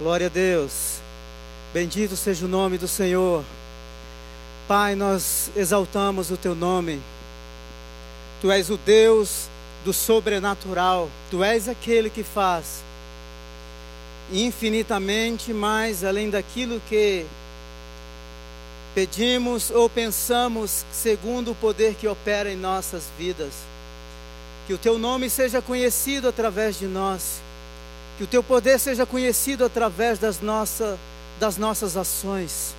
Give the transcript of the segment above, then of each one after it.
Glória a Deus. Bendito seja o nome do Senhor. Pai, nós exaltamos o teu nome. Tu és o Deus do sobrenatural. Tu és aquele que faz infinitamente mais além daquilo que pedimos ou pensamos, segundo o poder que opera em nossas vidas. Que o teu nome seja conhecido através de nós que o teu poder seja conhecido através das, nossa, das nossas ações,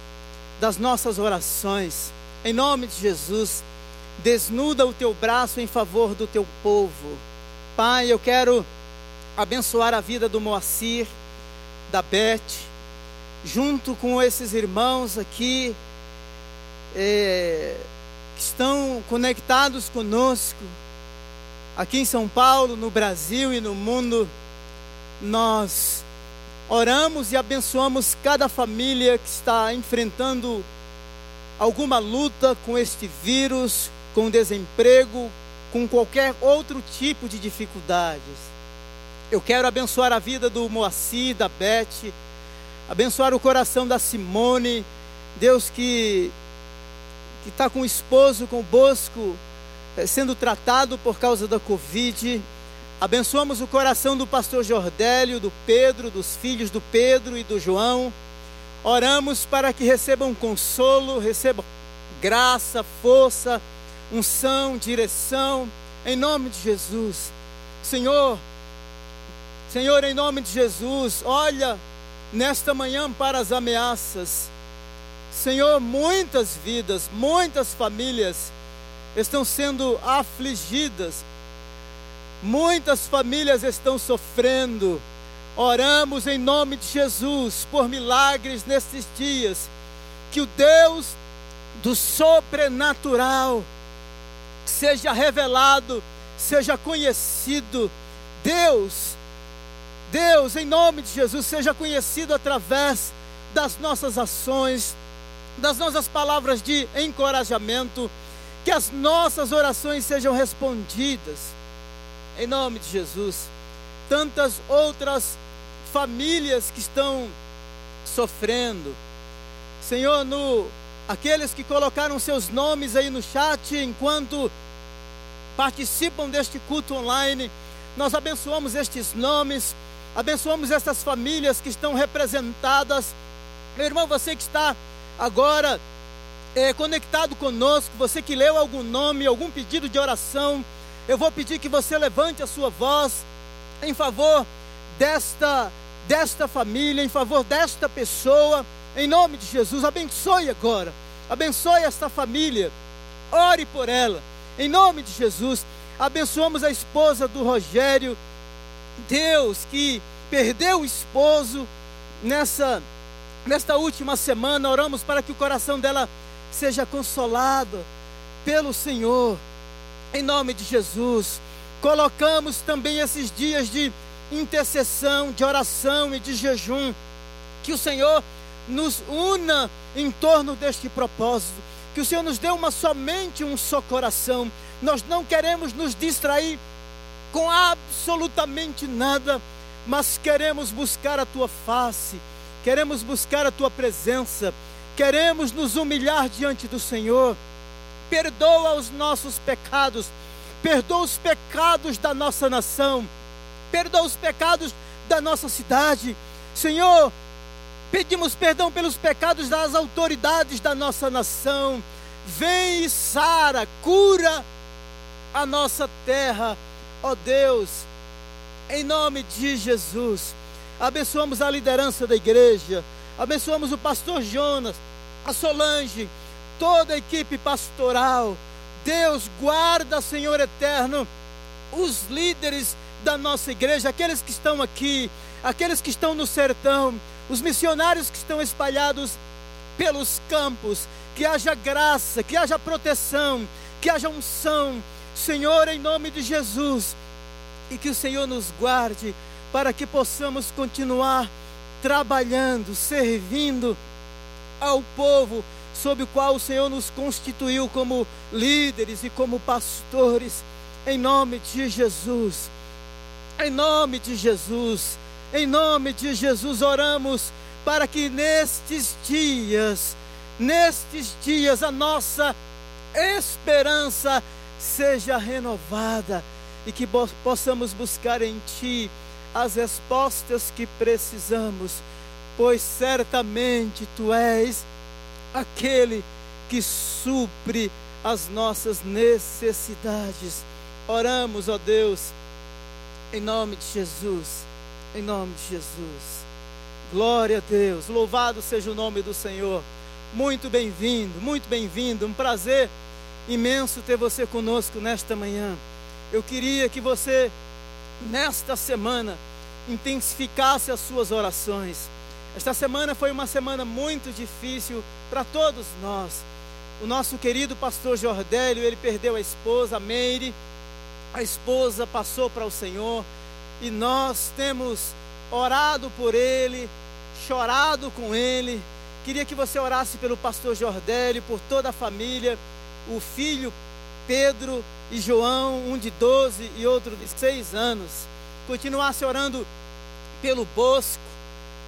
das nossas orações. Em nome de Jesus, desnuda o teu braço em favor do teu povo. Pai, eu quero abençoar a vida do Moacir, da Beth, junto com esses irmãos aqui é, que estão conectados conosco, aqui em São Paulo, no Brasil e no mundo nós oramos e abençoamos cada família que está enfrentando alguma luta com este vírus, com desemprego, com qualquer outro tipo de dificuldades. Eu quero abençoar a vida do Moacir, da Beth, abençoar o coração da Simone, Deus que que está com o esposo, com o Bosco, eh, sendo tratado por causa da Covid. Abençoamos o coração do pastor Jordélio, do Pedro, dos filhos do Pedro e do João. Oramos para que recebam consolo, recebam graça, força, unção, direção, em nome de Jesus. Senhor, Senhor, em nome de Jesus, olha nesta manhã para as ameaças. Senhor, muitas vidas, muitas famílias estão sendo afligidas Muitas famílias estão sofrendo. Oramos em nome de Jesus por milagres nesses dias. Que o Deus do sobrenatural seja revelado, seja conhecido. Deus, Deus, em nome de Jesus, seja conhecido através das nossas ações, das nossas palavras de encorajamento, que as nossas orações sejam respondidas em nome de Jesus. Tantas outras famílias que estão sofrendo. Senhor, no aqueles que colocaram seus nomes aí no chat enquanto participam deste culto online, nós abençoamos estes nomes, abençoamos essas famílias que estão representadas. Meu irmão, você que está agora é, conectado conosco, você que leu algum nome, algum pedido de oração, eu vou pedir que você levante a sua voz em favor desta desta família, em favor desta pessoa, em nome de Jesus. Abençoe agora. Abençoe esta família. Ore por ela. Em nome de Jesus. Abençoamos a esposa do Rogério. Deus que perdeu o esposo nessa nesta última semana, oramos para que o coração dela seja consolado pelo Senhor em nome de Jesus. Colocamos também esses dias de intercessão, de oração e de jejum. Que o Senhor nos una em torno deste propósito. Que o Senhor nos dê uma somente um só coração. Nós não queremos nos distrair com absolutamente nada, mas queremos buscar a tua face, queremos buscar a tua presença, queremos nos humilhar diante do Senhor perdoa os nossos pecados, perdoa os pecados da nossa nação, perdoa os pecados da nossa cidade. Senhor, pedimos perdão pelos pecados das autoridades da nossa nação. Vem e sara, cura a nossa terra, ó Deus, em nome de Jesus. Abençoamos a liderança da igreja, abençoamos o pastor Jonas, a Solange, toda a equipe pastoral. Deus guarda, Senhor eterno, os líderes da nossa igreja, aqueles que estão aqui, aqueles que estão no sertão, os missionários que estão espalhados pelos campos, que haja graça, que haja proteção, que haja unção, Senhor, em nome de Jesus, e que o Senhor nos guarde para que possamos continuar trabalhando, servindo ao povo sob o qual o Senhor nos constituiu como líderes e como pastores, em nome de Jesus. Em nome de Jesus. Em nome de Jesus, oramos para que nestes dias, nestes dias, a nossa esperança seja renovada e que possamos buscar em Ti as respostas que precisamos, pois certamente Tu és aquele que supre as nossas necessidades. Oramos, ó Deus, em nome de Jesus, em nome de Jesus. Glória a Deus, louvado seja o nome do Senhor. Muito bem-vindo, muito bem-vindo. Um prazer imenso ter você conosco nesta manhã. Eu queria que você, nesta semana, intensificasse as suas orações. Esta semana foi uma semana muito difícil para todos nós. O nosso querido pastor Jordélio, ele perdeu a esposa, a Meire. A esposa passou para o Senhor e nós temos orado por ele, chorado com ele. Queria que você orasse pelo pastor Jordélio, por toda a família, o filho Pedro e João, um de 12 e outro de 6 anos. Continuasse orando pelo Bosco,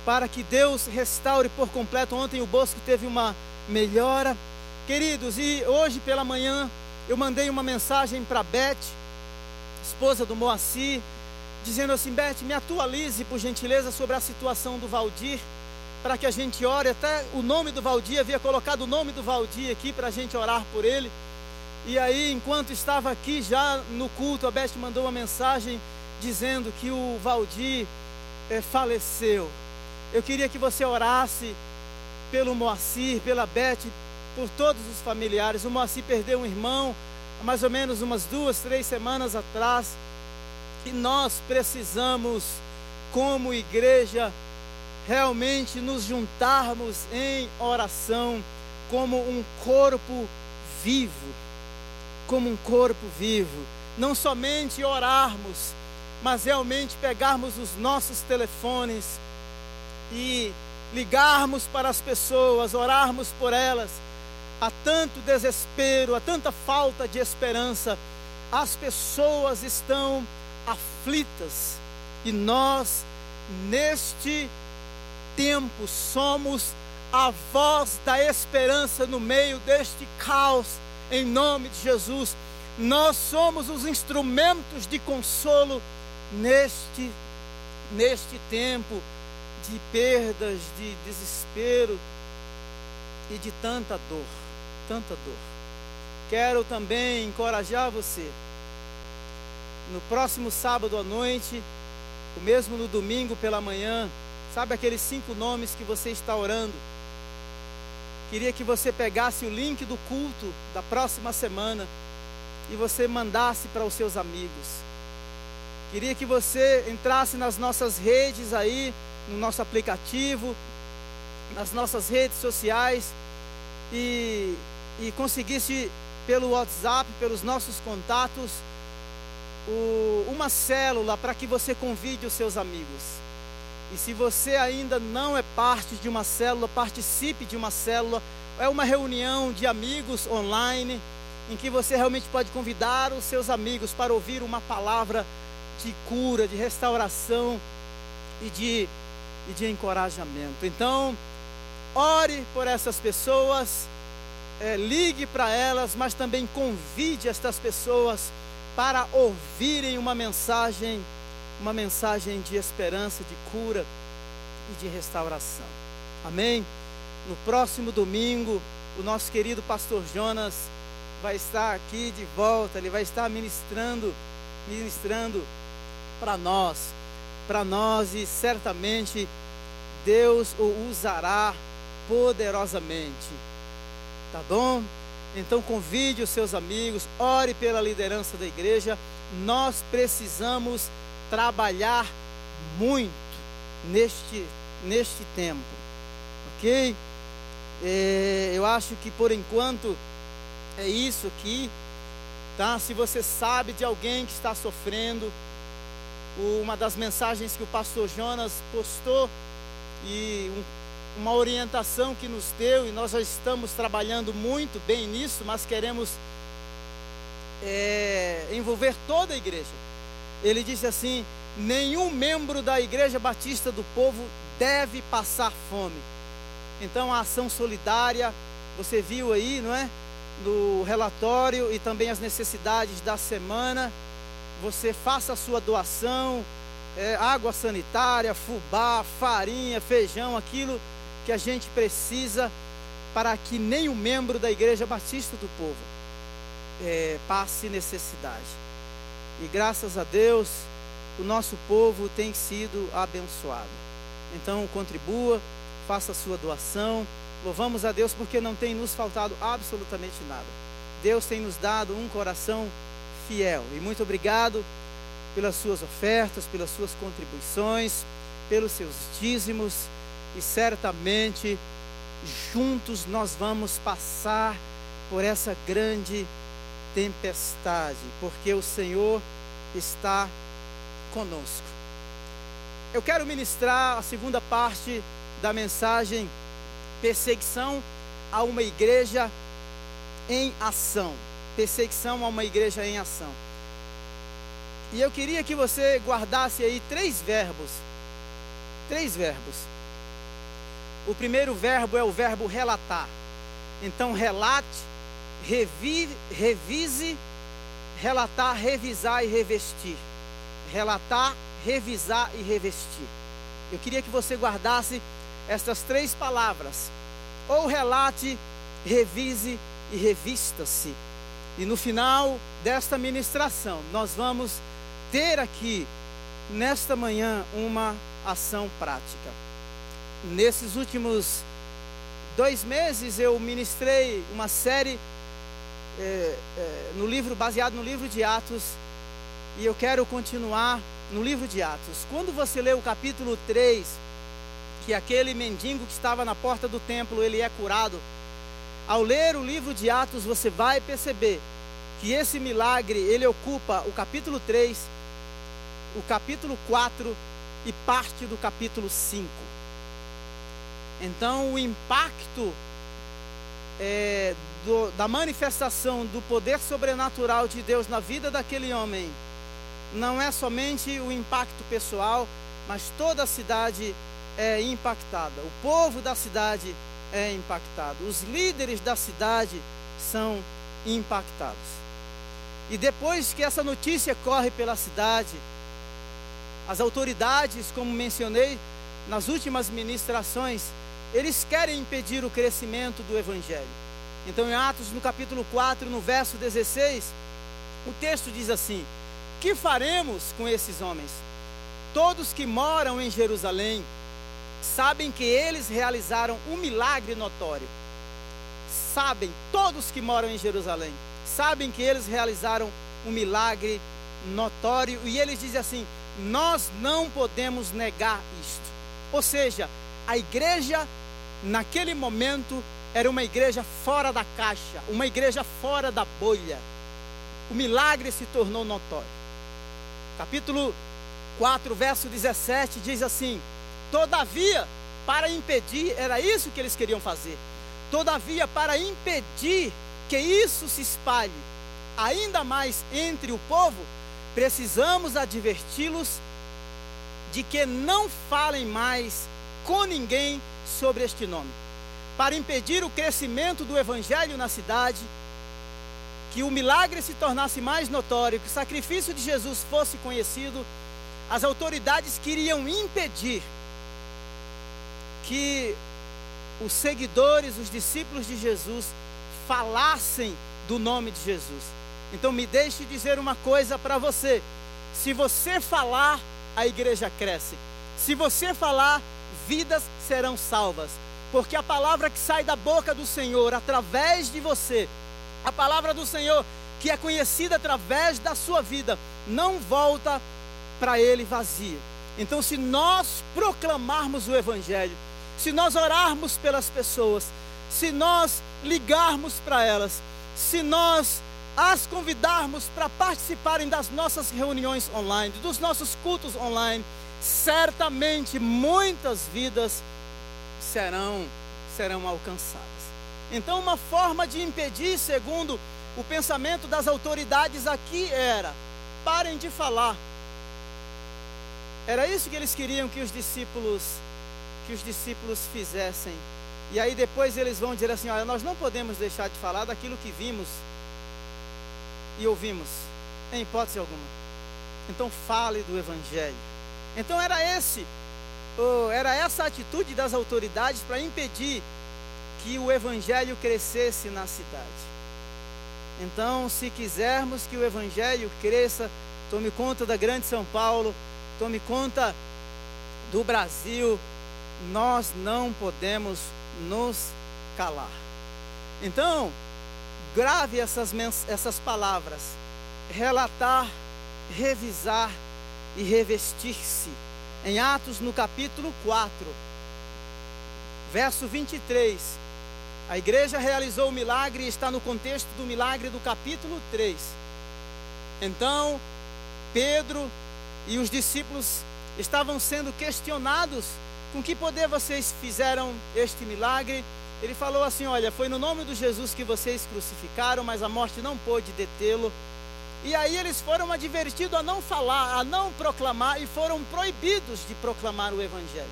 para que Deus restaure por completo. Ontem o Bosco teve uma melhora. Queridos, e hoje pela manhã eu mandei uma mensagem para Beth, esposa do Moacir, dizendo assim: Beth, me atualize por gentileza sobre a situação do Valdir, para que a gente ore. Até o nome do Valdir, havia colocado o nome do Valdir aqui para a gente orar por ele. E aí, enquanto estava aqui já no culto, a Beth mandou uma mensagem dizendo que o Valdir é, faleceu. Eu queria que você orasse pelo Moacir, pela Beth, por todos os familiares. O Moacir perdeu um irmão há mais ou menos umas duas, três semanas atrás. E nós precisamos, como igreja, realmente nos juntarmos em oração como um corpo vivo como um corpo vivo. Não somente orarmos, mas realmente pegarmos os nossos telefones e ligarmos para as pessoas, orarmos por elas. Há tanto desespero, há tanta falta de esperança. As pessoas estão aflitas e nós, neste tempo, somos a voz da esperança no meio deste caos em nome de Jesus. Nós somos os instrumentos de consolo neste, neste tempo de perdas, de desespero e de tanta dor, tanta dor. Quero também encorajar você. No próximo sábado à noite, o mesmo no domingo pela manhã, sabe aqueles cinco nomes que você está orando? Queria que você pegasse o link do culto da próxima semana e você mandasse para os seus amigos. Queria que você entrasse nas nossas redes aí, no nosso aplicativo, nas nossas redes sociais e, e conseguisse pelo WhatsApp, pelos nossos contatos, o, uma célula para que você convide os seus amigos. E se você ainda não é parte de uma célula, participe de uma célula. É uma reunião de amigos online em que você realmente pode convidar os seus amigos para ouvir uma palavra de cura, de restauração e de, e de encorajamento. Então, ore por essas pessoas, é, ligue para elas, mas também convide estas pessoas para ouvirem uma mensagem uma mensagem de esperança, de cura e de restauração. Amém? No próximo domingo, o nosso querido pastor Jonas vai estar aqui de volta, ele vai estar ministrando, ministrando para nós, para nós e certamente Deus o usará poderosamente. Tá bom? Então convide os seus amigos, ore pela liderança da igreja. Nós precisamos trabalhar muito neste, neste tempo, ok? É, eu acho que por enquanto é isso aqui, tá? Se você sabe de alguém que está sofrendo, uma das mensagens que o pastor Jonas postou e um, uma orientação que nos deu, e nós já estamos trabalhando muito bem nisso, mas queremos é, envolver toda a igreja ele disse assim: nenhum membro da Igreja Batista do Povo deve passar fome. Então a ação solidária, você viu aí, não é? No relatório e também as necessidades da semana. Você faça a sua doação, é, água sanitária, fubá, farinha, feijão, aquilo que a gente precisa para que nenhum membro da Igreja Batista do Povo é, passe necessidade. E graças a Deus, o nosso povo tem sido abençoado. Então, contribua, faça a sua doação. Louvamos a Deus porque não tem nos faltado absolutamente nada. Deus tem nos dado um coração fiel. E muito obrigado pelas suas ofertas, pelas suas contribuições, pelos seus dízimos. E certamente juntos nós vamos passar por essa grande tempestade, porque o Senhor está conosco. Eu quero ministrar a segunda parte da mensagem perseguição a uma igreja em ação. Perseguição a uma igreja em ação. E eu queria que você guardasse aí três verbos. Três verbos. O primeiro verbo é o verbo relatar. Então, relate, revive, revise, relatar, revisar e revestir. Relatar, revisar e revestir. Eu queria que você guardasse essas três palavras. Ou relate, revise e revista-se. E no final desta ministração, nós vamos ter aqui, nesta manhã, uma ação prática nesses últimos dois meses eu ministrei uma série é, é, no livro baseado no livro de Atos e eu quero continuar no livro de Atos. Quando você lê o capítulo 3, que aquele mendigo que estava na porta do templo, ele é curado. Ao ler o livro de Atos, você vai perceber que esse milagre, ele ocupa o capítulo 3, o capítulo 4 e parte do capítulo 5. Então, o impacto é, do, da manifestação do poder sobrenatural de Deus na vida daquele homem não é somente o impacto pessoal, mas toda a cidade é impactada. O povo da cidade é impactado. Os líderes da cidade são impactados. E depois que essa notícia corre pela cidade, as autoridades, como mencionei nas últimas ministrações, eles querem impedir o crescimento do Evangelho. Então, em Atos, no capítulo 4, no verso 16, o texto diz assim: Que faremos com esses homens? Todos que moram em Jerusalém sabem que eles realizaram um milagre notório. Sabem, todos que moram em Jerusalém, sabem que eles realizaram um milagre notório. E eles dizem assim: Nós não podemos negar isto. Ou seja, a igreja naquele momento era uma igreja fora da caixa, uma igreja fora da bolha. O milagre se tornou notório. Capítulo 4, verso 17 diz assim: Todavia, para impedir, era isso que eles queriam fazer. Todavia, para impedir que isso se espalhe ainda mais entre o povo, precisamos adverti-los de que não falem mais com ninguém sobre este nome, para impedir o crescimento do evangelho na cidade, que o milagre se tornasse mais notório, que o sacrifício de Jesus fosse conhecido, as autoridades queriam impedir que os seguidores, os discípulos de Jesus, falassem do nome de Jesus. Então me deixe dizer uma coisa para você: se você falar, a igreja cresce. Se você falar, vidas serão salvas. Porque a palavra que sai da boca do Senhor através de você, a palavra do Senhor que é conhecida através da sua vida, não volta para ele vazia. Então, se nós proclamarmos o Evangelho, se nós orarmos pelas pessoas, se nós ligarmos para elas, se nós as convidarmos para participarem das nossas reuniões online, dos nossos cultos online, certamente muitas vidas serão serão alcançadas. Então, uma forma de impedir, segundo o pensamento das autoridades aqui era: parem de falar, Era isso que eles queriam que os discípulos que os discípulos fizessem. E aí depois eles vão dizer assim: olha, nós não podemos deixar de falar daquilo que vimos e ouvimos, em hipótese alguma. Então fale do Evangelho. Então era esse, era essa atitude das autoridades para impedir que o Evangelho crescesse na cidade. Então, se quisermos que o Evangelho cresça, tome conta da grande São Paulo, tome conta do Brasil, nós não podemos nos calar. Então, grave essas, essas palavras: relatar, revisar e revestir-se. Em Atos, no capítulo 4, verso 23. A igreja realizou o milagre e está no contexto do milagre do capítulo 3. Então, Pedro e os discípulos estavam sendo questionados: com que poder vocês fizeram este milagre? Ele falou assim: Olha, foi no nome de Jesus que vocês crucificaram, mas a morte não pôde detê-lo. E aí eles foram advertidos a não falar, a não proclamar e foram proibidos de proclamar o Evangelho.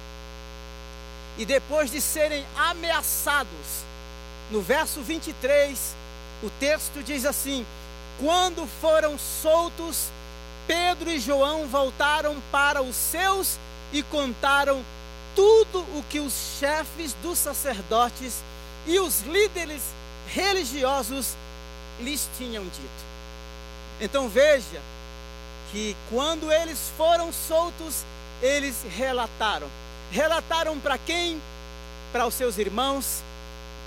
E depois de serem ameaçados, no verso 23, o texto diz assim: Quando foram soltos, Pedro e João voltaram para os seus e contaram tudo o que os chefes dos sacerdotes e os líderes religiosos lhes tinham dito. Então veja que quando eles foram soltos, eles relataram. Relataram para quem? Para os seus irmãos.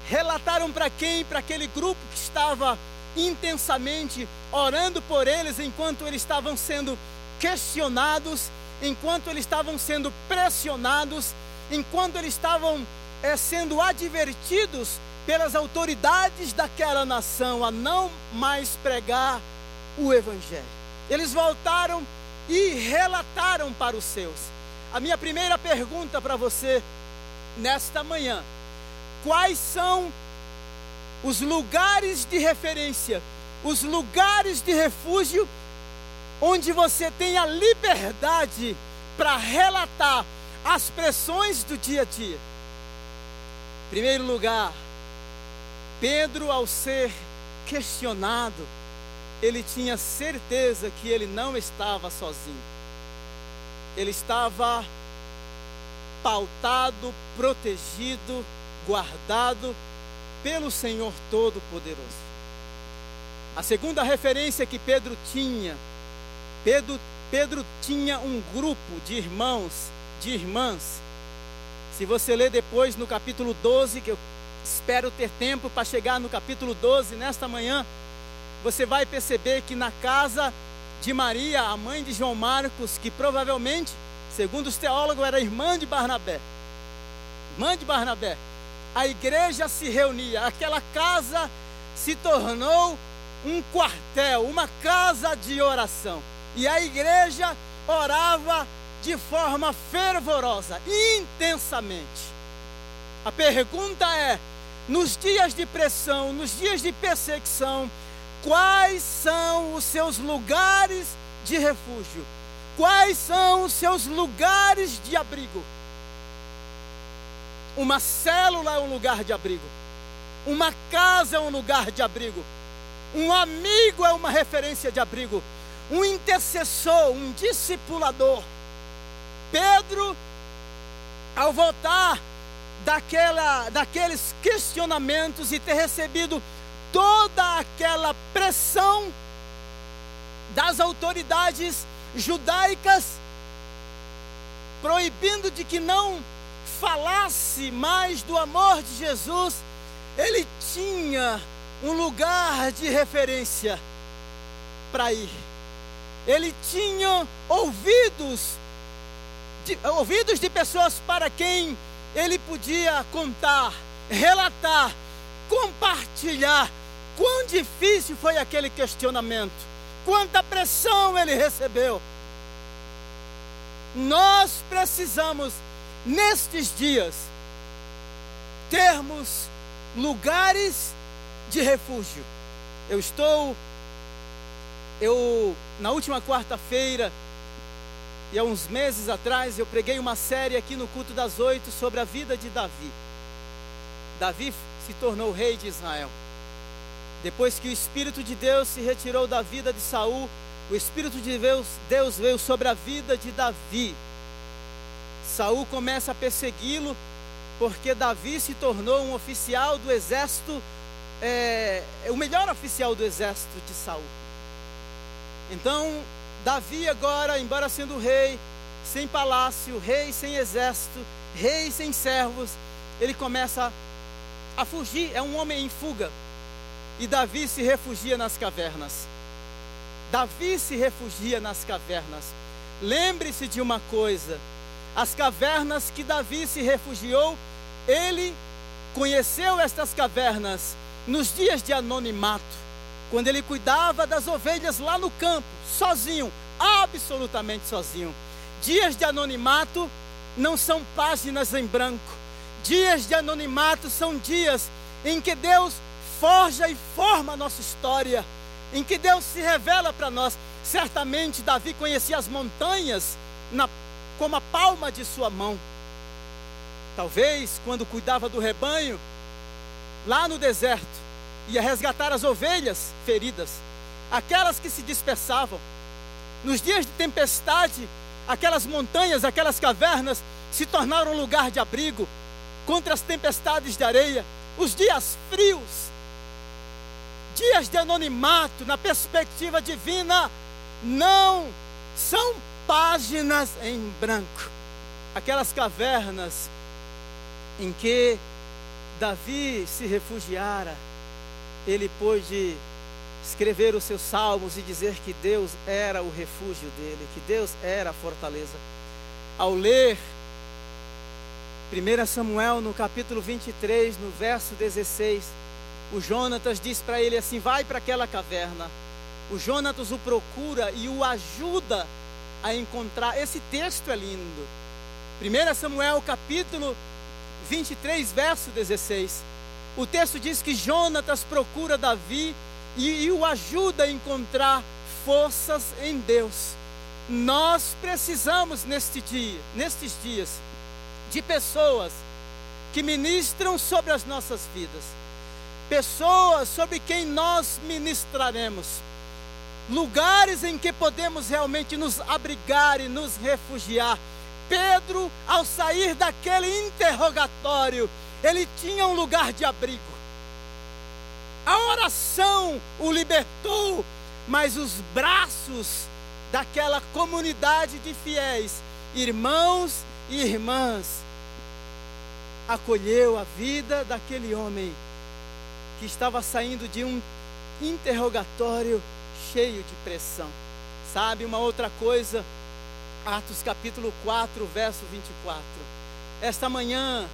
Relataram para quem? Para aquele grupo que estava intensamente orando por eles enquanto eles estavam sendo questionados enquanto eles estavam sendo pressionados, enquanto eles estavam é, sendo advertidos pelas autoridades daquela nação a não mais pregar o Evangelho. Eles voltaram e relataram para os seus. A minha primeira pergunta para você nesta manhã: quais são os lugares de referência, os lugares de refúgio onde você tem a liberdade para relatar as pressões do dia a dia. Em primeiro lugar, Pedro, ao ser questionado, ele tinha certeza que ele não estava sozinho. Ele estava pautado, protegido, guardado pelo Senhor Todo-Poderoso. A segunda referência que Pedro tinha Pedro, Pedro tinha um grupo de irmãos, de irmãs. Se você ler depois no capítulo 12, que eu espero ter tempo para chegar no capítulo 12 nesta manhã, você vai perceber que na casa de Maria, a mãe de João Marcos, que provavelmente, segundo os teólogos, era irmã de Barnabé. Irmã de Barnabé. A igreja se reunia, aquela casa se tornou um quartel, uma casa de oração. E a igreja orava de forma fervorosa, intensamente. A pergunta é: nos dias de pressão, nos dias de perseguição, quais são os seus lugares de refúgio? Quais são os seus lugares de abrigo? Uma célula é um lugar de abrigo. Uma casa é um lugar de abrigo. Um amigo é uma referência de abrigo um intercessor, um discipulador. Pedro, ao voltar daquela, daqueles questionamentos e ter recebido toda aquela pressão das autoridades judaicas, proibindo de que não falasse mais do amor de Jesus, ele tinha um lugar de referência para ir ele tinha ouvidos de, ouvidos de pessoas para quem ele podia contar, relatar, compartilhar quão difícil foi aquele questionamento, quanta pressão ele recebeu. Nós precisamos, nestes dias, termos lugares de refúgio. Eu estou eu, na última quarta-feira, E há uns meses atrás eu preguei uma série aqui no culto das oito sobre a vida de Davi. Davi se tornou rei de Israel. Depois que o Espírito de Deus se retirou da vida de Saul, o Espírito de Deus, Deus veio sobre a vida de Davi. Saul começa a persegui-lo porque Davi se tornou um oficial do exército, é, o melhor oficial do exército de Saul. Então Davi agora, embora sendo rei, sem palácio, rei sem exército, rei sem servos, ele começa a fugir, é um homem em fuga. E Davi se refugia nas cavernas. Davi se refugia nas cavernas. Lembre-se de uma coisa: as cavernas que Davi se refugiou, ele conheceu estas cavernas nos dias de anonimato quando ele cuidava das ovelhas lá no campo, sozinho, absolutamente sozinho. Dias de anonimato não são páginas em branco. Dias de anonimato são dias em que Deus forja e forma a nossa história, em que Deus se revela para nós. Certamente Davi conhecia as montanhas na, como a palma de sua mão. Talvez quando cuidava do rebanho, lá no deserto, ia resgatar as ovelhas feridas, aquelas que se dispersavam. Nos dias de tempestade, aquelas montanhas, aquelas cavernas se tornaram lugar de abrigo contra as tempestades de areia, os dias frios, dias de anonimato na perspectiva divina, não são páginas em branco. Aquelas cavernas em que Davi se refugiara, ele pôde escrever os seus salmos e dizer que Deus era o refúgio dele, que Deus era a fortaleza. Ao ler 1 Samuel no capítulo 23, no verso 16, o Jonatas diz para ele assim: vai para aquela caverna. O Jonatas o procura e o ajuda a encontrar. Esse texto é lindo. 1 Samuel capítulo 23, verso 16. O texto diz que Jonatas procura Davi e, e o ajuda a encontrar forças em Deus. Nós precisamos neste dia, nestes dias, de pessoas que ministram sobre as nossas vidas, pessoas sobre quem nós ministraremos, lugares em que podemos realmente nos abrigar e nos refugiar. Pedro, ao sair daquele interrogatório, ele tinha um lugar de abrigo. A oração o libertou, mas os braços daquela comunidade de fiéis, irmãos e irmãs, acolheu a vida daquele homem que estava saindo de um interrogatório cheio de pressão. Sabe uma outra coisa? Atos capítulo 4, verso 24. Esta manhã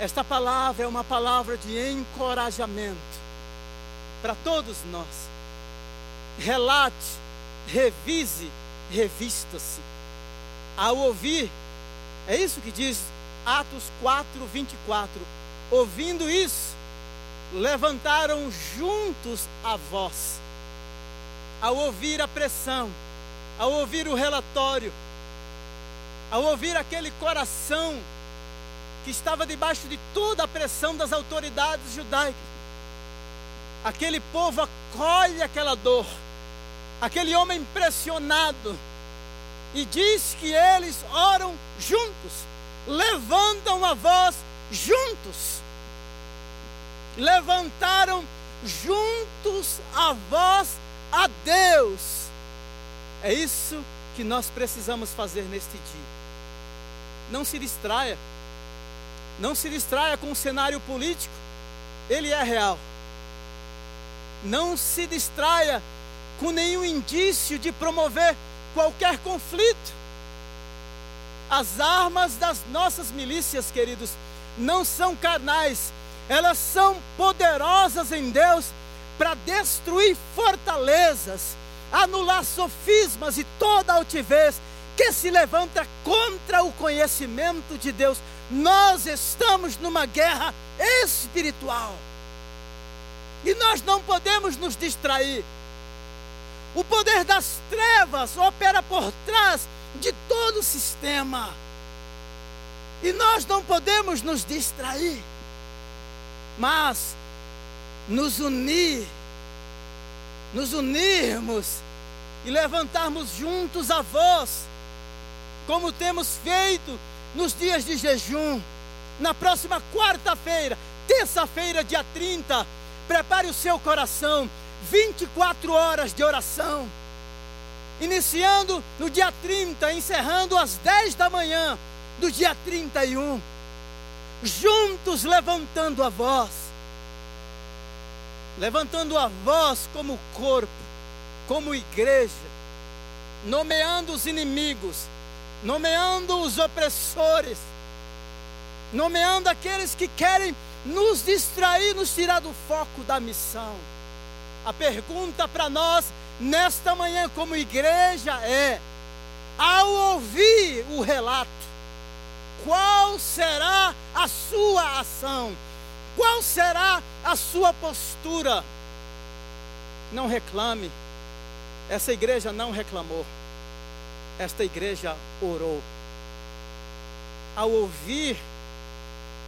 esta palavra é uma palavra de encorajamento para todos nós. Relate, revise, revista-se. Ao ouvir, é isso que diz Atos 4, 24. Ouvindo isso, levantaram juntos a voz. Ao ouvir a pressão, ao ouvir o relatório, ao ouvir aquele coração que estava debaixo de toda a pressão das autoridades judaicas. Aquele povo acolhe aquela dor, aquele homem impressionado, e diz que eles oram juntos, levantam a voz juntos, levantaram juntos a voz a Deus. É isso que nós precisamos fazer neste dia. Não se distraia. Não se distraia com o cenário político, ele é real. Não se distraia com nenhum indício de promover qualquer conflito. As armas das nossas milícias, queridos, não são carnais, elas são poderosas em Deus para destruir fortalezas, anular sofismas e toda altivez que se levanta contra o conhecimento de Deus. Nós estamos numa guerra espiritual. E nós não podemos nos distrair. O poder das trevas opera por trás de todo o sistema. E nós não podemos nos distrair, mas nos unir, nos unirmos e levantarmos juntos a voz, como temos feito nos dias de jejum. Na próxima quarta-feira, terça-feira, dia 30, prepare o seu coração, 24 horas de oração. Iniciando no dia 30, encerrando às 10 da manhã do dia 31. Juntos levantando a voz. Levantando a voz como corpo, como igreja, nomeando os inimigos, nomeando os opressores, nomeando aqueles que querem nos distrair, nos tirar do foco da missão. A pergunta para nós nesta manhã, como igreja, é: ao ouvir o relato, qual será a sua ação? Qual será a sua postura? Não reclame. Essa igreja não reclamou. Esta igreja orou. Ao ouvir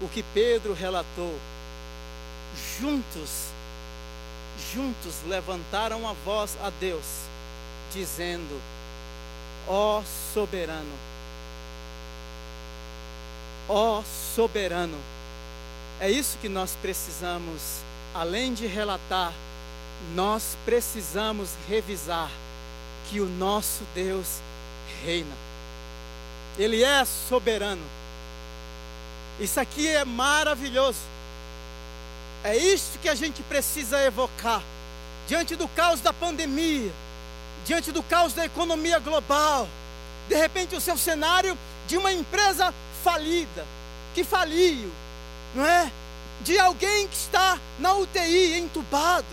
o que Pedro relatou, juntos, juntos levantaram a voz a Deus, dizendo: Ó oh soberano, ó oh soberano. É isso que nós precisamos, além de relatar, nós precisamos revisar que o nosso Deus reina. Ele é soberano. Isso aqui é maravilhoso. É isso que a gente precisa evocar. Diante do caos da pandemia, diante do caos da economia global, de repente o seu cenário de uma empresa falida, que faliu, não é? De alguém que está na UTI, entubado,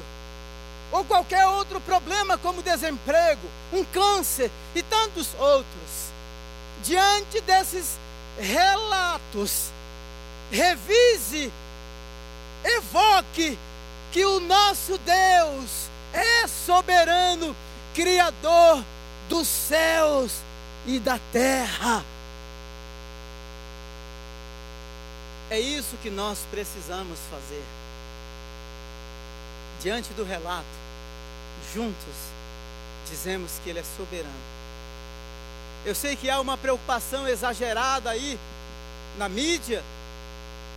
ou qualquer outro problema como desemprego, um câncer e tantos outros. Diante desses relatos, revise, evoque que o nosso Deus é soberano, Criador dos céus e da terra. É isso que nós precisamos fazer. Diante do relato, juntos, dizemos que Ele é soberano. Eu sei que há uma preocupação exagerada aí na mídia,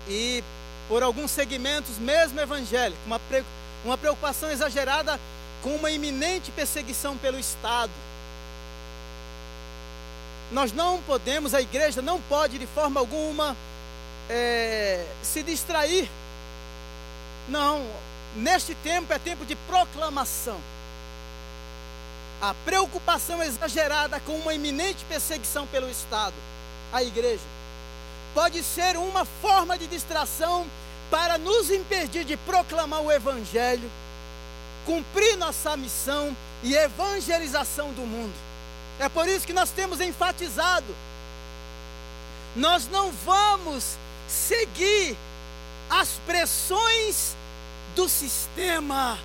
e por alguns segmentos, mesmo evangélicos, uma, preocupação exagerada com uma iminente perseguição pelo Estado. Nós não podemos, a igreja não pode de forma alguma é, se distrair. Não, neste tempo é tempo de proclamação. A preocupação exagerada com uma iminente perseguição pelo Estado, a igreja pode ser uma forma de distração para nos impedir de proclamar o Evangelho, cumprir nossa missão e evangelização do mundo. É por isso que nós temos enfatizado: nós não vamos seguir as pressões do sistema.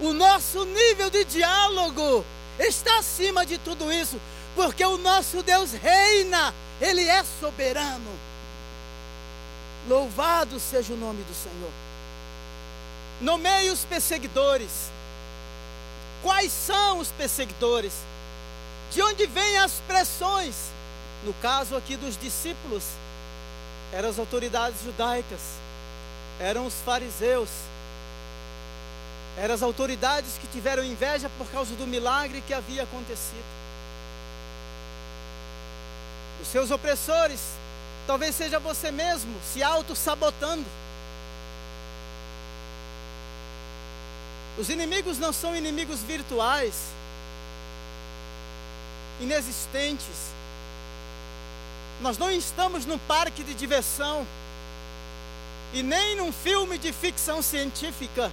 O nosso nível de diálogo está acima de tudo isso, porque o nosso Deus reina ele é soberano. Louvado seja o nome do Senhor. Nomeie os perseguidores. Quais são os perseguidores? De onde vêm as pressões? No caso aqui dos discípulos, eram as autoridades judaicas, eram os fariseus, eram as autoridades que tiveram inveja por causa do milagre que havia acontecido os seus opressores, talvez seja você mesmo se auto-sabotando. Os inimigos não são inimigos virtuais, inexistentes. Nós não estamos num parque de diversão e nem num filme de ficção científica.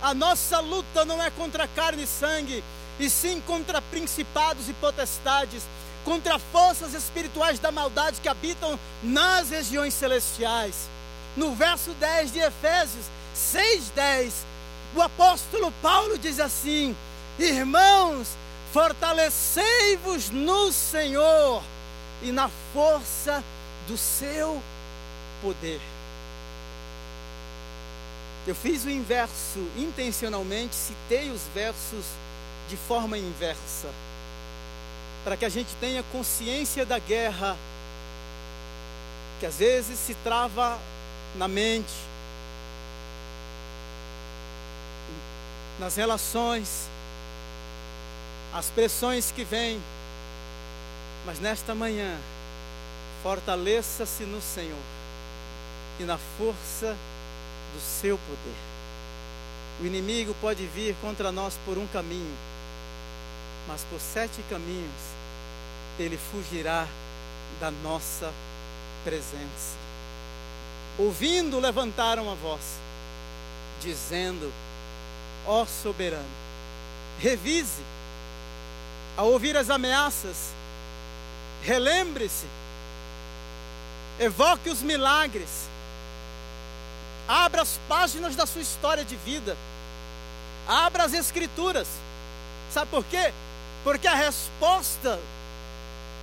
A nossa luta não é contra carne e sangue, e sim contra principados e potestades, contra forças espirituais da maldade que habitam nas regiões celestiais. No verso 10 de Efésios 6:10, o apóstolo Paulo diz assim: Irmãos, Fortalecei-vos no Senhor e na força do seu poder. Eu fiz o inverso intencionalmente, citei os versos de forma inversa, para que a gente tenha consciência da guerra que às vezes se trava na mente, nas relações, as pressões que vêm. Mas nesta manhã, fortaleça-se no Senhor e na força do seu poder. O inimigo pode vir contra nós por um caminho, mas por sete caminhos ele fugirá da nossa presença. Ouvindo, levantaram a voz, dizendo: Ó soberano, revise, ao ouvir as ameaças, relembre-se, evoque os milagres, abra as páginas da sua história de vida, abra as escrituras. Sabe por quê? Porque a resposta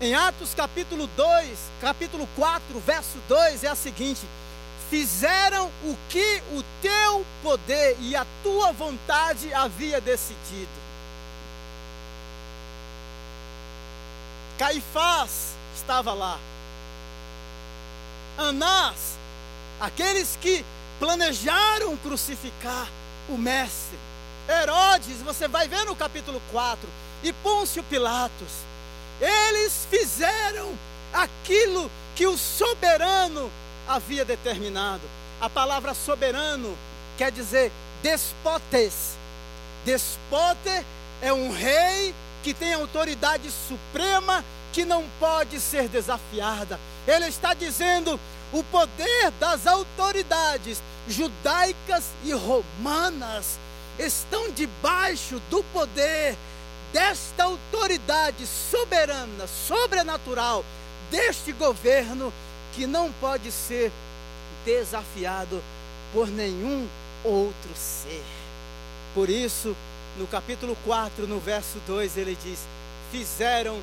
em Atos capítulo 2, capítulo 4, verso 2 é a seguinte: Fizeram o que o teu poder e a tua vontade havia decidido. Caifás estava lá. Anás, aqueles que planejaram crucificar o mestre. Herodes, você vai ver no capítulo 4, e Pôncio Pilatos eles fizeram aquilo que o soberano havia determinado. A palavra soberano quer dizer despotes. Despote é um rei que tem autoridade suprema que não pode ser desafiada. Ele está dizendo: o poder das autoridades judaicas e romanas estão debaixo do poder desta autoridade soberana, sobrenatural, deste governo que não pode ser desafiado por nenhum outro ser. Por isso, no capítulo 4, no verso 2, ele diz: Fizeram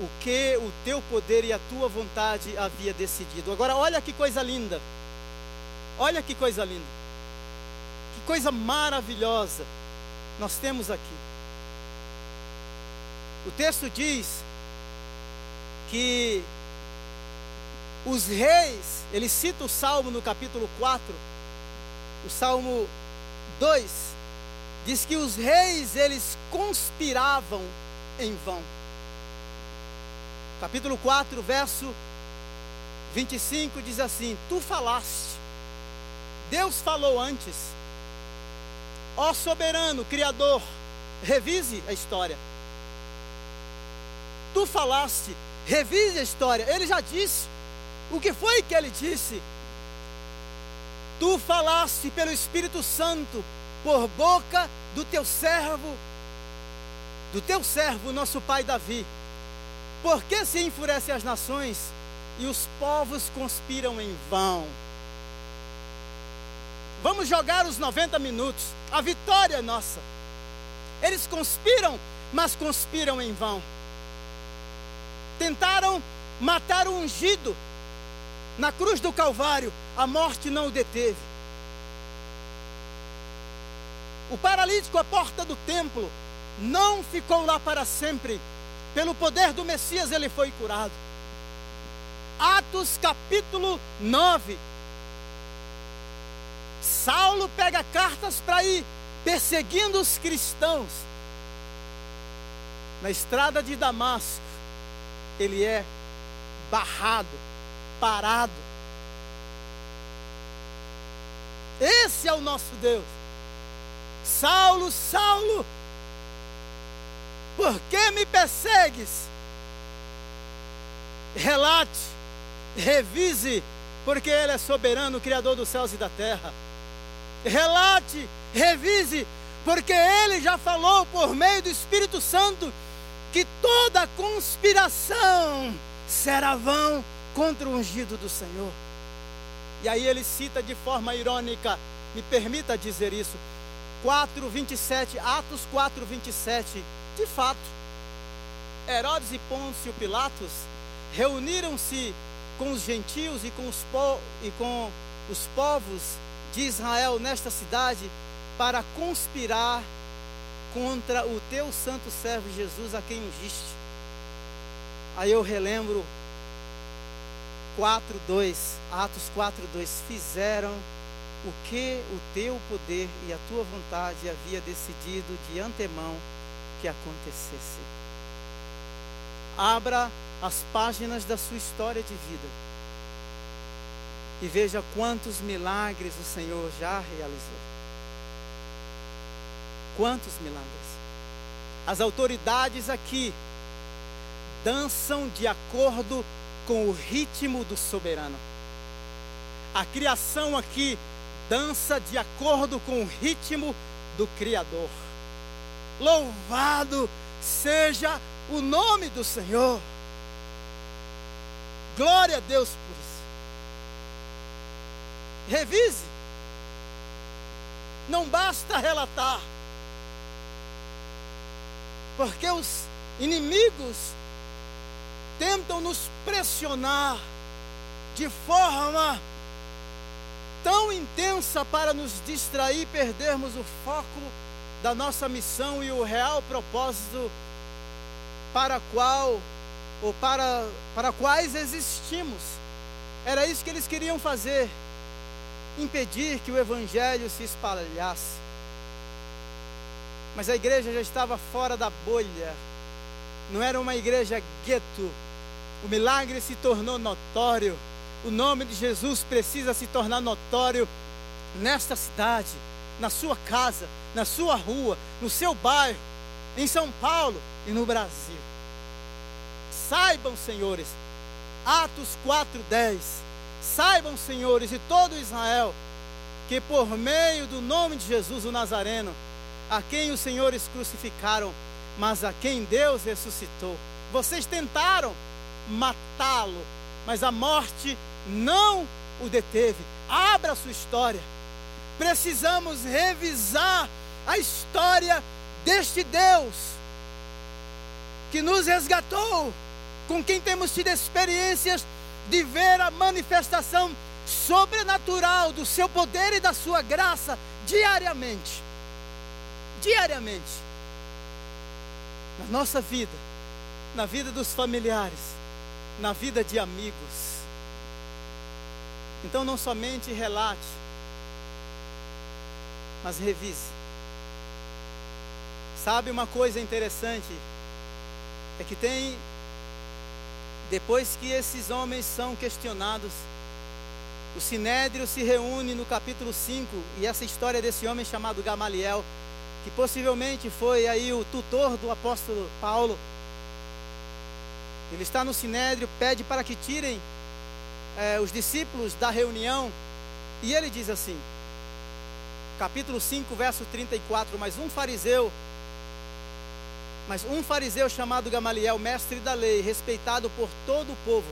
o que o teu poder e a tua vontade havia decidido. Agora, olha que coisa linda. Olha que coisa linda. Que coisa maravilhosa nós temos aqui. O texto diz que os reis, ele cita o Salmo no capítulo 4, o Salmo 2, diz que os reis eles conspiravam em vão. Capítulo 4, verso 25 diz assim: Tu falaste, Deus falou antes, ó soberano, Criador, revise a história tu falaste, revise a história. Ele já disse. O que foi que ele disse? Tu falaste pelo Espírito Santo, por boca do teu servo, do teu servo, nosso pai Davi. Por que se enfurecem as nações e os povos conspiram em vão? Vamos jogar os 90 minutos. A vitória é nossa. Eles conspiram, mas conspiram em vão. Tentaram matar o ungido na cruz do Calvário, a morte não o deteve. O paralítico à porta do templo não ficou lá para sempre. Pelo poder do Messias ele foi curado. Atos capítulo 9. Saulo pega cartas para ir perseguindo os cristãos. Na estrada de Damasco, ele é barrado, parado. Esse é o nosso Deus. Saulo, Saulo, por que me persegues? Relate, revise, porque Ele é soberano, Criador dos céus e da terra. Relate, revise, porque Ele já falou por meio do Espírito Santo que toda conspiração será vão contra o ungido do Senhor. E aí ele cita de forma irônica, me permita dizer isso, 4:27, Atos 4:27. De fato, Herodes e Pôncio Pilatos reuniram-se com os gentios e com os, e com os povos de Israel nesta cidade para conspirar contra o teu santo servo Jesus a quem ungiste. Aí eu relembro 4:2, Atos 4:2, fizeram o que o teu poder e a tua vontade havia decidido de antemão que acontecesse. Abra as páginas da sua história de vida e veja quantos milagres o Senhor já realizou. Quantos milagres. As autoridades aqui dançam de acordo com o ritmo do soberano. A criação aqui dança de acordo com o ritmo do Criador. Louvado seja o nome do Senhor. Glória a Deus por isso. Revise. Não basta relatar. Porque os inimigos tentam nos pressionar de forma tão intensa para nos distrair e perdermos o foco da nossa missão e o real propósito para qual ou para, para quais existimos. Era isso que eles queriam fazer: impedir que o evangelho se espalhasse. Mas a igreja já estava fora da bolha, não era uma igreja gueto. O milagre se tornou notório. O nome de Jesus precisa se tornar notório nesta cidade, na sua casa, na sua rua, no seu bairro, em São Paulo e no Brasil. Saibam, senhores, Atos 4:10. Saibam, senhores, e todo Israel, que por meio do nome de Jesus o Nazareno, a quem os senhores crucificaram, mas a quem Deus ressuscitou, vocês tentaram matá-lo, mas a morte não o deteve. Abra a sua história. Precisamos revisar a história deste Deus que nos resgatou, com quem temos tido experiências de ver a manifestação sobrenatural do seu poder e da sua graça diariamente. Diariamente. Na nossa vida, na vida dos familiares, na vida de amigos. Então não somente relate, mas revise. Sabe uma coisa interessante? É que tem, depois que esses homens são questionados, o Sinédrio se reúne no capítulo 5, e essa história desse homem chamado Gamaliel, que possivelmente foi aí o tutor do apóstolo Paulo, ele está no Sinédrio, pede para que tirem é, os discípulos da reunião, e ele diz assim, capítulo 5, verso 34, mas um fariseu, mas um fariseu chamado Gamaliel, mestre da lei, respeitado por todo o povo,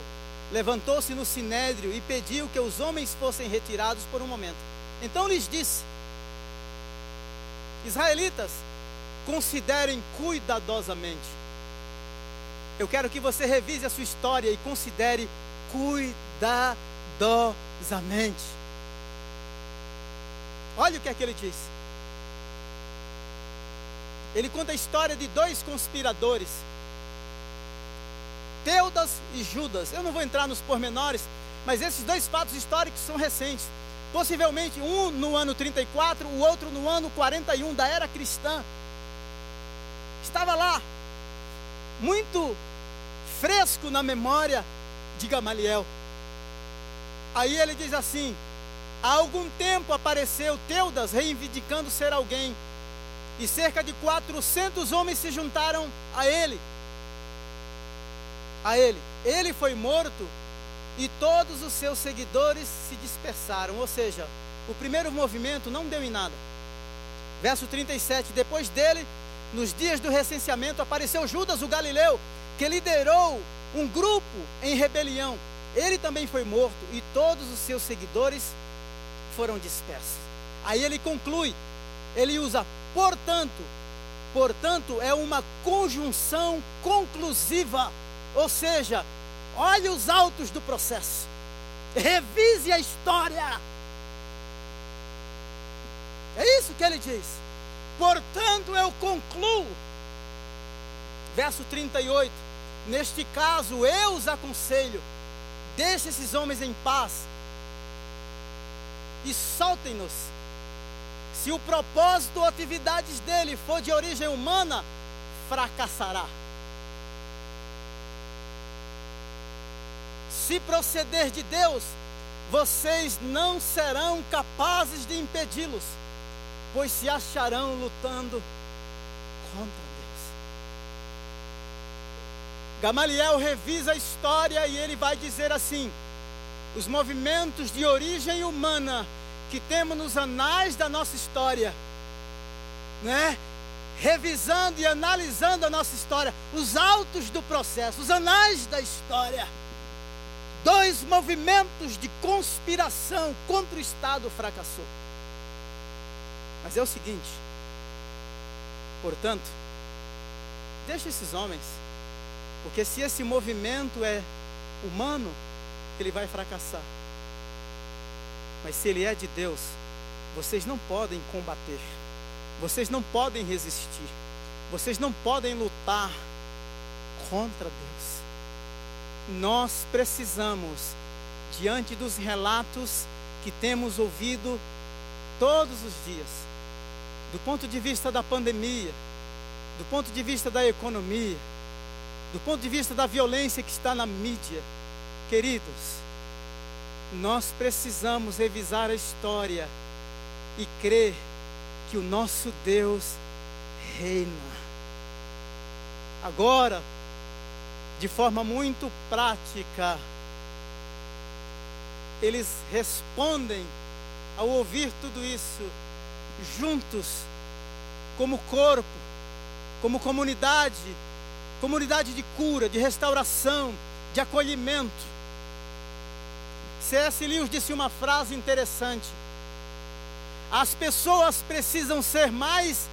levantou-se no sinédrio e pediu que os homens fossem retirados por um momento. Então lhes disse: Israelitas, considerem cuidadosamente. Eu quero que você revise a sua história e considere cuidadosamente. Olha o que é que ele diz. Ele conta a história de dois conspiradores, Teudas e Judas. Eu não vou entrar nos pormenores, mas esses dois fatos históricos são recentes. Possivelmente um no ano 34, o outro no ano 41 da era cristã. Estava lá, muito fresco na memória de Gamaliel. Aí ele diz assim: há algum tempo apareceu Teudas reivindicando ser alguém, e cerca de 400 homens se juntaram a ele. A ele. Ele foi morto e todos os seus seguidores se dispersaram. Ou seja, o primeiro movimento não deu em nada. Verso 37: Depois dele, nos dias do recenseamento, apareceu Judas o Galileu, que liderou um grupo em rebelião. Ele também foi morto e todos os seus seguidores foram dispersos. Aí ele conclui, ele usa, portanto, Portanto, é uma conjunção conclusiva. Ou seja, olhe os autos do processo. Revise a história. É isso que ele diz. Portanto, eu concluo. Verso 38. Neste caso, eu os aconselho: deixe esses homens em paz e soltem-nos. Se o propósito ou atividades dele for de origem humana, fracassará. Se proceder de Deus, vocês não serão capazes de impedi-los, pois se acharão lutando contra Deus. Gamaliel revisa a história e ele vai dizer assim: os movimentos de origem humana que temos nos anais da nossa história, né? Revisando e analisando a nossa história, os autos do processo, os anais da história. Dois movimentos de conspiração contra o Estado fracassou. Mas é o seguinte, portanto, deixa esses homens, porque se esse movimento é humano, ele vai fracassar. Mas se ele é de Deus, vocês não podem combater, vocês não podem resistir, vocês não podem lutar contra Deus. Nós precisamos, diante dos relatos que temos ouvido todos os dias, do ponto de vista da pandemia, do ponto de vista da economia, do ponto de vista da violência que está na mídia, queridos, nós precisamos revisar a história e crer que o nosso Deus reina. Agora, de forma muito prática, eles respondem ao ouvir tudo isso juntos, como corpo, como comunidade, comunidade de cura, de restauração, de acolhimento. C.S. Lewis disse uma frase interessante. As pessoas precisam ser mais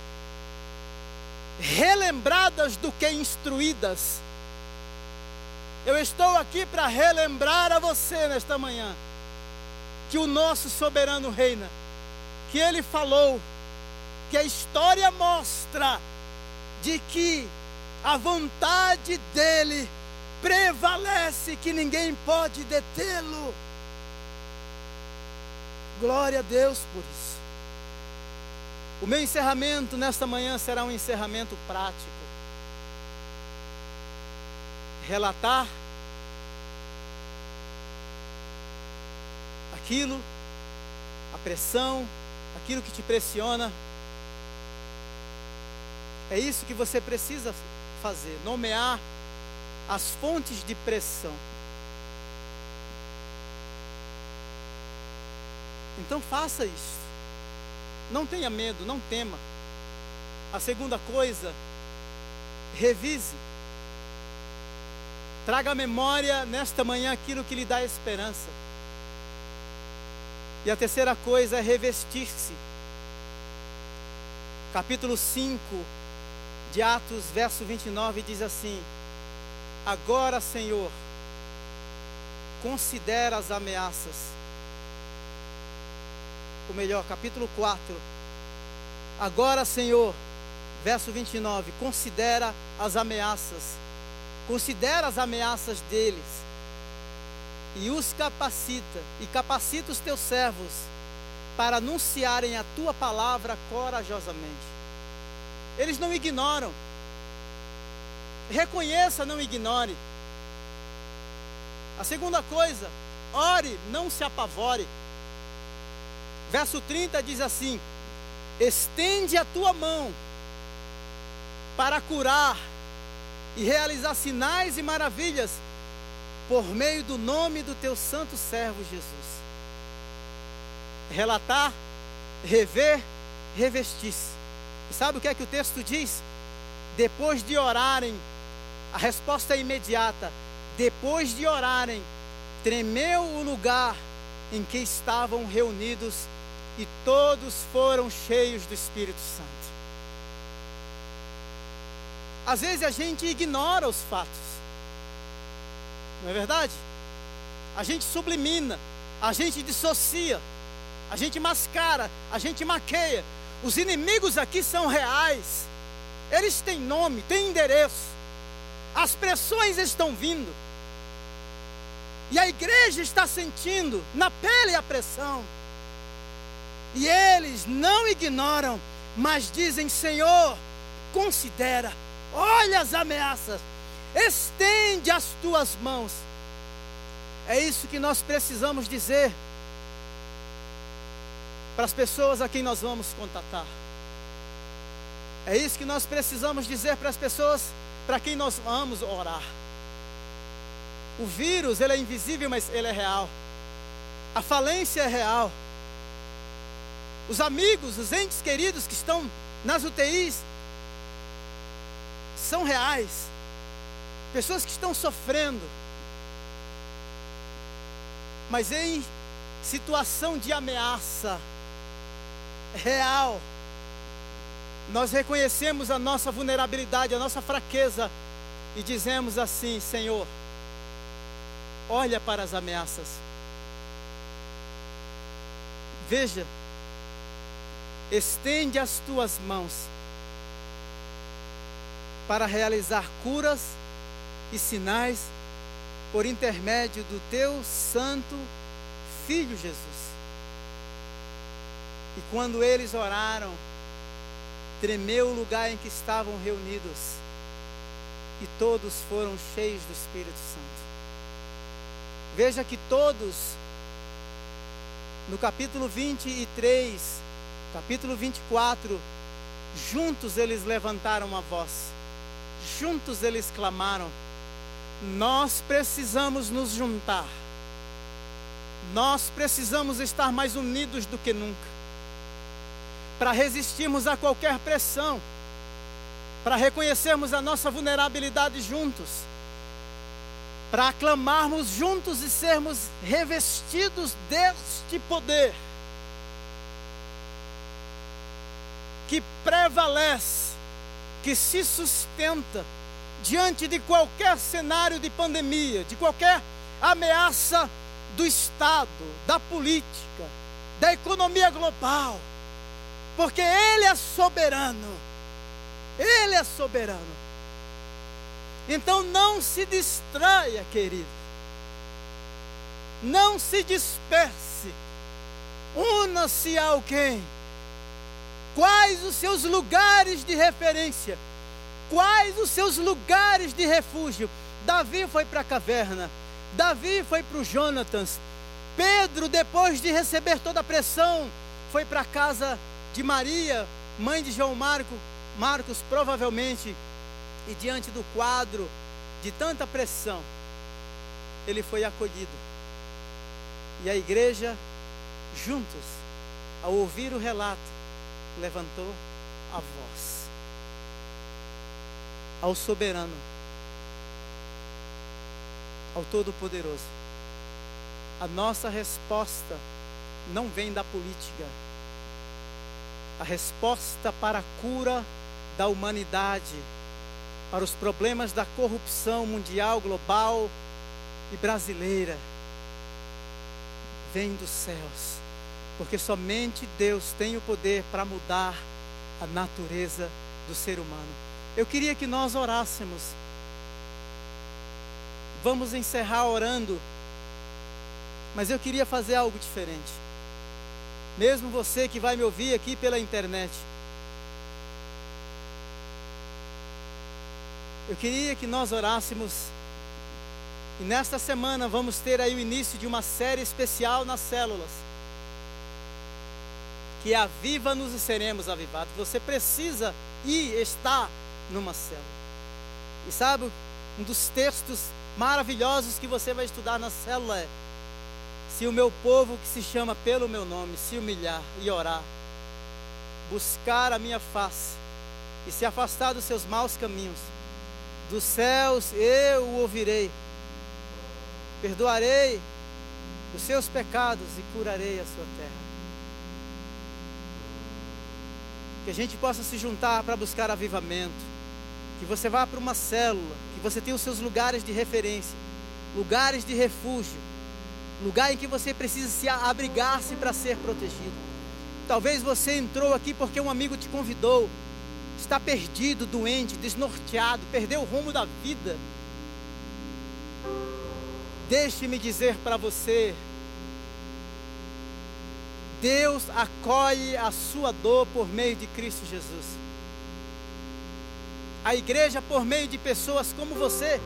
relembradas do que instruídas. Eu estou aqui para relembrar a você nesta manhã que o nosso soberano reina, que ele falou, que a história mostra de que a vontade dele prevalece, que ninguém pode detê-lo. Glória a Deus por isso. O meu encerramento nesta manhã será um encerramento prático. Relatar aquilo, a pressão, aquilo que te pressiona. É isso que você precisa fazer, nomear as fontes de pressão. Então faça isso. Não tenha medo, não tema. A segunda coisa, revise. Traga à memória nesta manhã aquilo que lhe dá esperança. E a terceira coisa é revestir-se. Capítulo 5 de Atos, verso 29 diz assim: Agora, Senhor, considera as ameaças ou melhor, capítulo 4. Agora, Senhor, verso 29, considera as ameaças, considera as ameaças deles e os capacita, e capacita os teus servos para anunciarem a tua palavra corajosamente. Eles não ignoram. Reconheça, não ignore. A segunda coisa, ore, não se apavore. Verso 30 diz assim: Estende a tua mão para curar e realizar sinais e maravilhas por meio do nome do teu santo servo Jesus. Relatar, rever, revestir-se. E sabe o que é que o texto diz? Depois de orarem, a resposta é imediata. Depois de orarem, tremeu o lugar em que estavam reunidos e todos foram cheios do Espírito Santo. Às vezes a gente ignora os fatos. Não é verdade? A gente sublimina, a gente dissocia, a gente mascara, a gente maqueia. Os inimigos aqui são reais. Eles têm nome, têm endereço. As pressões estão vindo. E a igreja está sentindo na pele a pressão. E eles não ignoram, mas dizem: Senhor, considera, olha as ameaças, estende as tuas mãos. É isso que nós precisamos dizer para as pessoas a quem nós vamos contatar. É isso que nós precisamos dizer para as pessoas para quem nós vamos orar. O vírus, ele é invisível, mas ele é real. A falência é real. Os amigos, os entes queridos que estão nas UTIs são reais. Pessoas que estão sofrendo. Mas em situação de ameaça real, nós reconhecemos a nossa vulnerabilidade, a nossa fraqueza e dizemos assim: Senhor, olha para as ameaças. Veja, estende as tuas mãos para realizar curas e sinais por intermédio do teu santo Filho Jesus. E quando eles oraram, tremeu o lugar em que estavam reunidos, e todos foram cheios do Espírito Santo. Veja que todos, no capítulo 23, capítulo 24, juntos eles levantaram a voz, juntos eles clamaram: Nós precisamos nos juntar, nós precisamos estar mais unidos do que nunca, para resistirmos a qualquer pressão, para reconhecermos a nossa vulnerabilidade juntos para aclamarmos juntos e sermos revestidos deste poder que prevalece, que se sustenta diante de qualquer cenário de pandemia, de qualquer ameaça do Estado, da política, da economia global, porque Ele é soberano. Ele é soberano. Então não se distraia, querido. Não se disperse. Una-se a alguém. Quais os seus lugares de referência? Quais os seus lugares de refúgio? Davi foi para a caverna. Davi foi para o Jonatas. Pedro, depois de receber toda a pressão, foi para a casa de Maria, mãe de João Marco, Marcos, provavelmente e diante do quadro de tanta pressão, ele foi acolhido. E a igreja, juntos, ao ouvir o relato, levantou a voz ao soberano, ao Todo-Poderoso. A nossa resposta não vem da política. A resposta para a cura da humanidade para os problemas da corrupção mundial, global e brasileira vem dos céus, porque somente Deus tem o poder para mudar a natureza do ser humano. Eu queria que nós orássemos. Vamos encerrar orando, mas eu queria fazer algo diferente. Mesmo você que vai me ouvir aqui pela internet, Eu queria que nós orássemos. E nesta semana vamos ter aí o início de uma série especial nas células. Que aviva-nos e seremos avivados. Você precisa ir estar numa célula. E sabe, um dos textos maravilhosos que você vai estudar na célula é: Se o meu povo que se chama pelo meu nome se humilhar e orar, buscar a minha face e se afastar dos seus maus caminhos, dos céus eu o ouvirei, perdoarei os seus pecados e curarei a sua terra. Que a gente possa se juntar para buscar avivamento, que você vá para uma célula, que você tenha os seus lugares de referência, lugares de refúgio, lugar em que você precisa se abrigar-se para ser protegido. Talvez você entrou aqui porque um amigo te convidou, está perdido, doente, desnorteado, perdeu o rumo da vida. Deixe-me dizer para você, Deus acolhe a sua dor por meio de Cristo Jesus. A igreja, por meio de pessoas como você,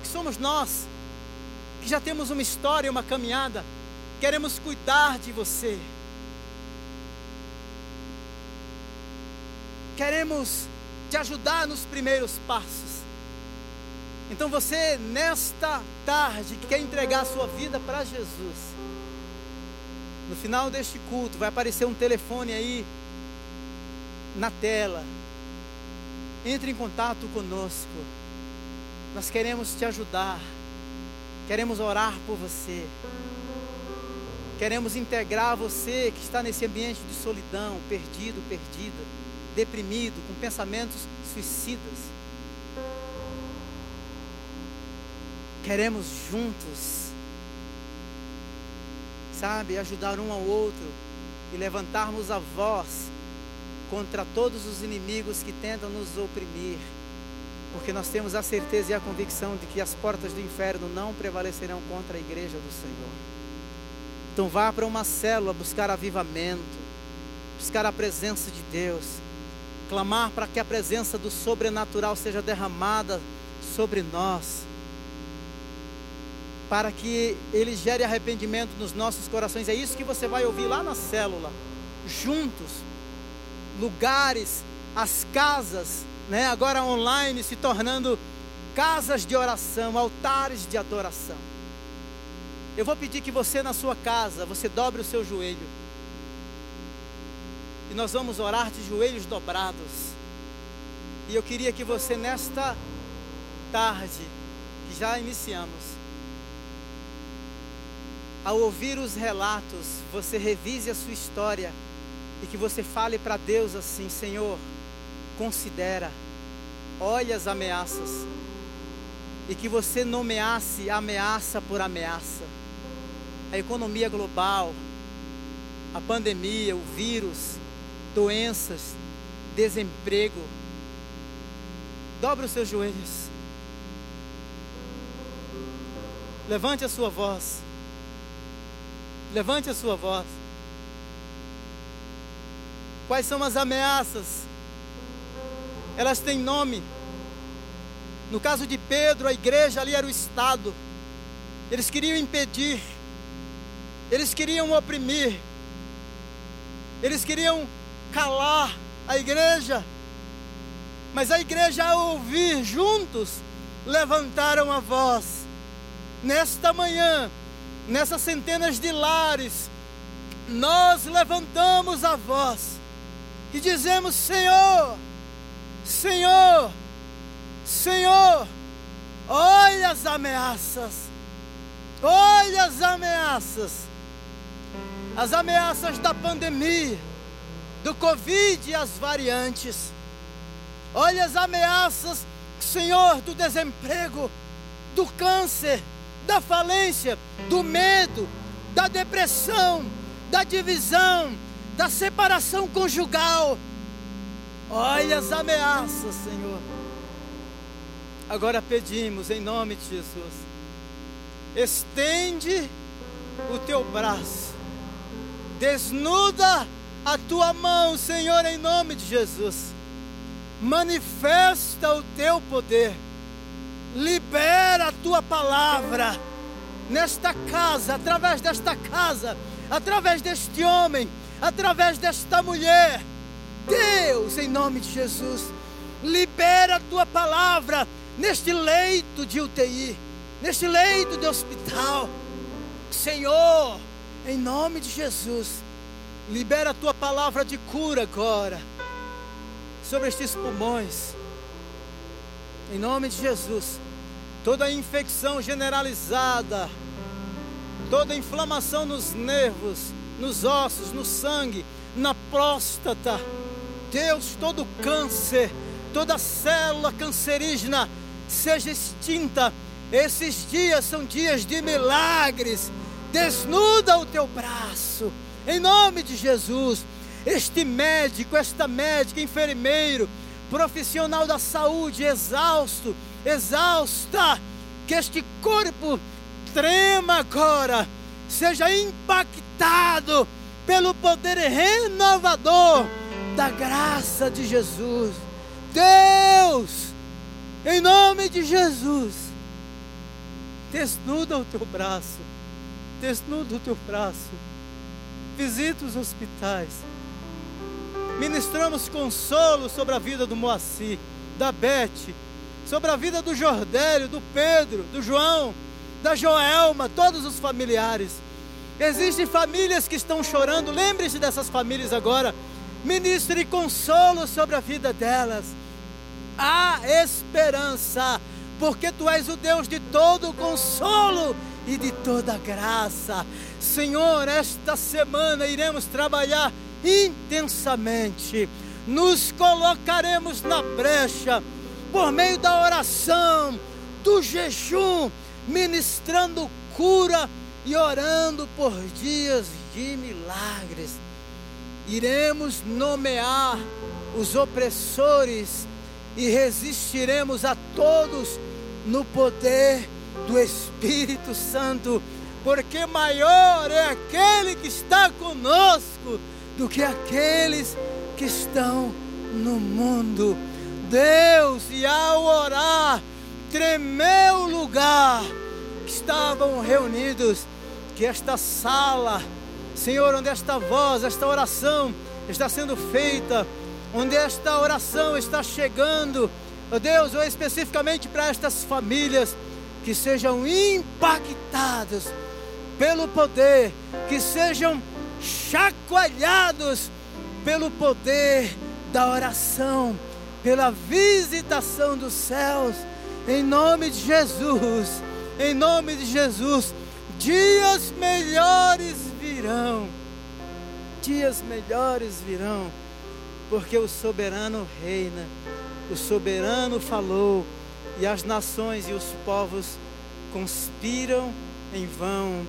que somos nós, que já temos uma história, uma caminhada, queremos cuidar de você. Queremos te ajudar nos primeiros passos. Então você, nesta tarde, que quer entregar a sua vida para Jesus, no final deste culto vai aparecer um telefone aí na tela. Entre em contato conosco. Nós queremos te ajudar. Queremos orar por você. Queremos integrar você que está nesse ambiente de solidão, perdido, perdida, deprimido, com pensamentos suicidas. Queremos juntos, sabe, ajudar um ao outro e levantarmos a voz contra todos os inimigos que tentam nos oprimir porque nós temos a certeza e a convicção de que as portas do inferno não prevalecerão contra a igreja do Senhor. Então vá para uma célula buscar avivamento, buscar a presença de Deus, clamar para que a presença do sobrenatural seja derramada sobre nós, para que Ele gere arrependimento nos nossos corações. É isso que você vai ouvir lá na célula, juntos, lugares, as casas, né, agora online, se tornando casas de oração, altares de adoração. Eu vou pedir que você na sua casa, você dobre o seu joelho. E nós vamos orar de joelhos dobrados. E eu queria que você nesta tarde, que já iniciamos, ao ouvir os relatos, você revise a sua história e que você fale para Deus assim: Senhor, considera, olha as ameaças, e que você nomeasse ameaça por ameaça. A economia global, a pandemia, o vírus, doenças, desemprego. Dobre os seus joelhos. Levante a sua voz. Levante a sua voz. Quais são as ameaças elas têm nome. No caso de Pedro, a igreja ali era o Estado. Eles queriam impedir, eles queriam oprimir, eles queriam calar a igreja. Mas a igreja, ao ouvir juntos, levantaram a voz. Nesta manhã, nessas centenas de lares, nós levantamos a voz e dizemos: Senhor, Senhor, Senhor, olha as ameaças, olha as ameaças, as ameaças da pandemia, do Covid e as variantes, olha as ameaças, Senhor, do desemprego, do câncer, da falência, do medo, da depressão, da divisão, da separação conjugal Olha as ameaças, Senhor. Agora pedimos em nome de Jesus. Estende o teu braço. Desnuda a tua mão, Senhor, em nome de Jesus. Manifesta o teu poder. Libera a tua palavra nesta casa, através desta casa, através deste homem, através desta mulher Deus, em nome de Jesus, libera a tua palavra neste leito de UTI, neste leito de hospital. Senhor, em nome de Jesus, libera a tua palavra de cura agora sobre estes pulmões. Em nome de Jesus, toda infecção generalizada, toda inflamação nos nervos, nos ossos, no sangue, na próstata, Deus, todo câncer toda célula cancerígena seja extinta. Esses dias são dias de milagres. Desnuda o teu braço, em nome de Jesus. Este médico, esta médica, enfermeiro, profissional da saúde, exausto, exausta, que este corpo trema agora, seja impactado pelo poder renovador da graça de Jesus. Deus, em nome de Jesus, desnuda o teu braço, desnuda o teu braço, visita os hospitais, ministramos consolo sobre a vida do Moacir, da Bete, sobre a vida do Jordélio, do Pedro, do João, da Joelma, todos os familiares. Existem famílias que estão chorando, lembre-se dessas famílias agora. Ministre consolo sobre a vida delas. Há esperança, porque tu és o Deus de todo consolo e de toda graça. Senhor, esta semana iremos trabalhar intensamente, nos colocaremos na brecha por meio da oração, do jejum, ministrando cura e orando por dias de milagres. Iremos nomear os opressores e resistiremos a todos no poder do Espírito Santo, porque maior é aquele que está conosco do que aqueles que estão no mundo. Deus, e ao orar, tremeu o lugar que estavam reunidos, que esta sala, Senhor, onde esta voz, esta oração está sendo feita, onde esta oração está chegando, ó Deus, ou especificamente para estas famílias, que sejam impactadas pelo poder, que sejam chacoalhados pelo poder da oração, pela visitação dos céus, em nome de Jesus, em nome de Jesus, dias melhores virão, dias melhores virão, porque o soberano reina, o soberano falou, e as nações e os povos conspiram em vão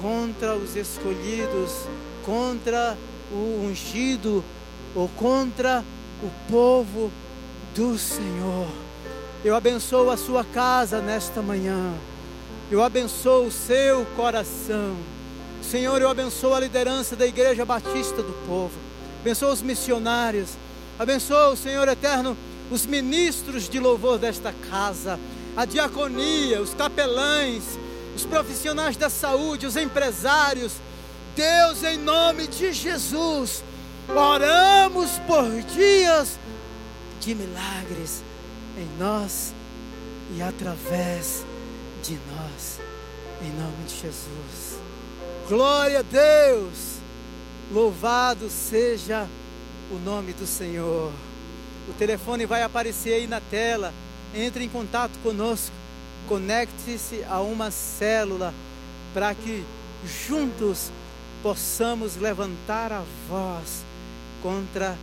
contra os escolhidos, contra o ungido ou contra o povo do Senhor. Eu abençoo a sua casa nesta manhã. Eu abençoo o seu coração. Senhor, eu abençoo a liderança da Igreja Batista do Povo. Abençoo os missionários. Abençoo, Senhor eterno, os ministros de louvor desta casa, a diaconia, os capelães, os profissionais da saúde, os empresários. Deus, em nome de Jesus, oramos por dias de milagres em nós e através de nós, em nome de Jesus. Glória a Deus, louvado seja o nome do Senhor. O telefone vai aparecer aí na tela. Entre em contato conosco conecte-se a uma célula para que juntos possamos levantar a voz contra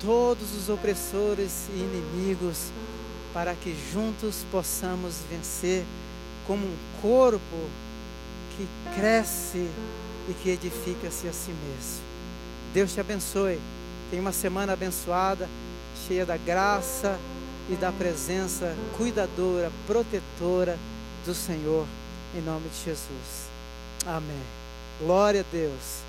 todos os opressores e inimigos, para que juntos possamos vencer como um corpo que cresce e que edifica-se a si mesmo. Deus te abençoe. Tenha uma semana abençoada, cheia da graça e da presença cuidadora, protetora do Senhor, em nome de Jesus. Amém. Glória a Deus.